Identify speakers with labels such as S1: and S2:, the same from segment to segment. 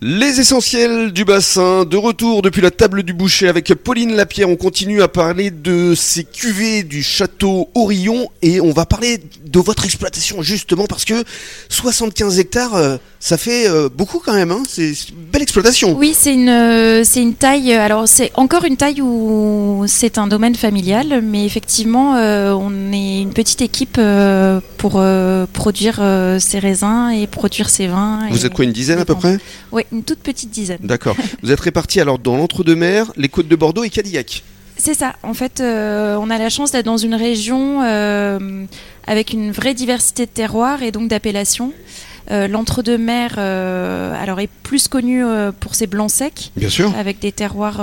S1: Les essentiels du bassin, de retour depuis la table du boucher avec Pauline Lapierre. On continue à parler de ces cuvées du château Orillon et on va parler de votre exploitation justement parce que 75 hectares, euh, ça fait euh, beaucoup quand même. Hein c'est une belle exploitation.
S2: Oui, c'est une, euh, c'est une taille. Alors c'est encore une taille où c'est un domaine familial, mais effectivement, euh, on est une petite équipe euh, pour euh, produire euh, ces raisins et produire ces vins.
S1: Vous êtes quoi, une dizaine à peu près?
S2: Oui, une toute petite dizaine.
S1: D'accord. Vous êtes répartis alors dans l'entre-deux-mers, les côtes de Bordeaux et Cadillac.
S2: C'est ça. En fait, euh, on a la chance d'être dans une région euh, avec une vraie diversité de terroirs et donc d'appellations. Euh, L'entre-deux-mers, euh, alors est plus connu euh, pour ses blancs secs,
S1: Bien sûr.
S2: avec des terroirs.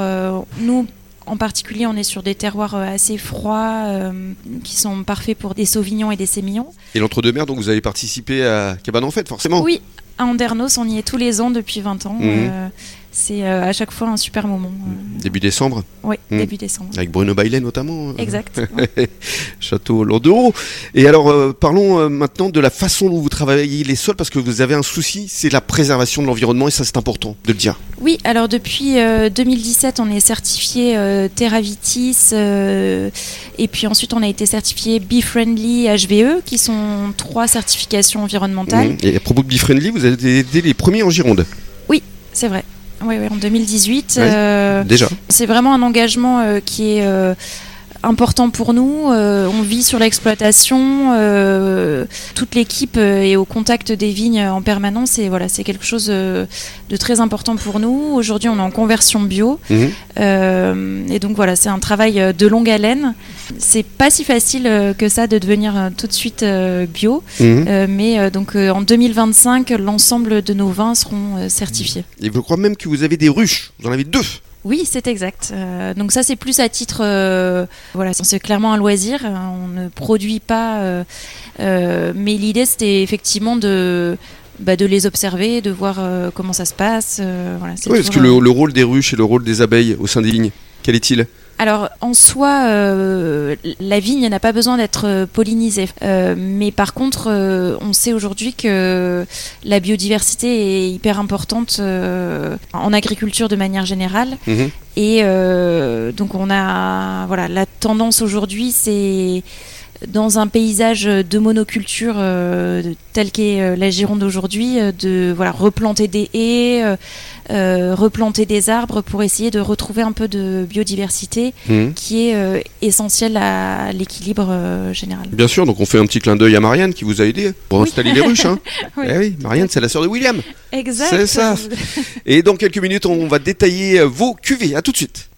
S2: nous, en particulier, on est sur des terroirs assez froids, euh, qui sont parfaits pour des sauvignons et des sémillons.
S1: Et l'entre-deux-mers, donc vous avez participé à Cabane en Fête, forcément.
S2: Oui, à Andernos, on y est tous les ans depuis 20 ans. Euh, c'est euh, à chaque fois un super moment. Euh,
S1: Début décembre,
S2: oui,
S1: Mhm.
S2: début décembre.
S1: avec Bruno Bailet notamment. euh,
S2: Exact.
S1: Château Landereau. Et alors, parlons maintenant de la façon dont vous travaillez les sols, parce que vous avez un souci, c'est la préservation de l'environnement, et ça c'est important de le dire.
S2: Oui, alors depuis euh, 2017, on est certifié Terravitis euh, et puis ensuite on a été certifié Bee Friendly HVE qui sont trois certifications environnementales.
S1: Mhm. Et à propos de Be Friendly, vous avez été les premiers en Gironde,
S2: C'est vrai. Oui, oui, en 2018.
S1: Ouais.
S2: euh,
S1: déjà.
S2: c'est vraiment un engagement euh, qui est euh, important pour nous. Euh, on vit sur l'exploitation. euh, toute l'équipe euh, est au contact des vignes en permanence et voilà, c'est quelque chose de très important pour nous. Aujourd'hui, on est en conversion bio.
S1: Mhm.
S2: Euh, et donc voilà, c'est un travail de longue haleine. C'est pas si facile que ça de devenir tout de suite bio,
S1: Mhm.
S2: Mais donc en 2025, l'ensemble de nos vins seront certifiés.
S1: Et je crois même que vous avez des ruches, vous en avez deux.
S2: Oui, c'est exact. Euh, donc ça, c'est plus à titre, euh, voilà, c'est clairement un loisir. Euh, On ne produit pas, euh, mais l'idée c'était effectivement de bah, de les observer, de voir comment ça se passe. voilà,
S1: Oui, parce que le rôle des ruches et le rôle des abeilles au sein des vignes, quel est-il?
S2: Alors, en soi, euh, la vigne n'a pas besoin d'être euh, pollinisée. Euh, mais par contre, euh, on sait aujourd'hui que la biodiversité est hyper importante euh, en agriculture de manière générale.
S1: Mhm.
S2: Et euh, donc, on a. Voilà, la tendance aujourd'hui, c'est. Dans un paysage de monoculture euh, tel qu'est euh, la Gironde aujourd'hui, euh, de voilà, replanter des haies, euh, replanter des arbres pour essayer de retrouver un peu de biodiversité
S1: Mhm.
S2: qui est euh, essentiel à l'équilibre général.
S1: Bien sûr, donc on fait un petit clin d'œil à Marianne qui vous a aidé pour
S2: Oui.
S1: installer les ruches. Hein.
S2: Oui.
S1: Eh oui, Marianne, c'est la sœur de William.
S2: Exact.
S1: C'est ça. Et dans quelques minutes, on va détailler vos cuvées. À tout de suite.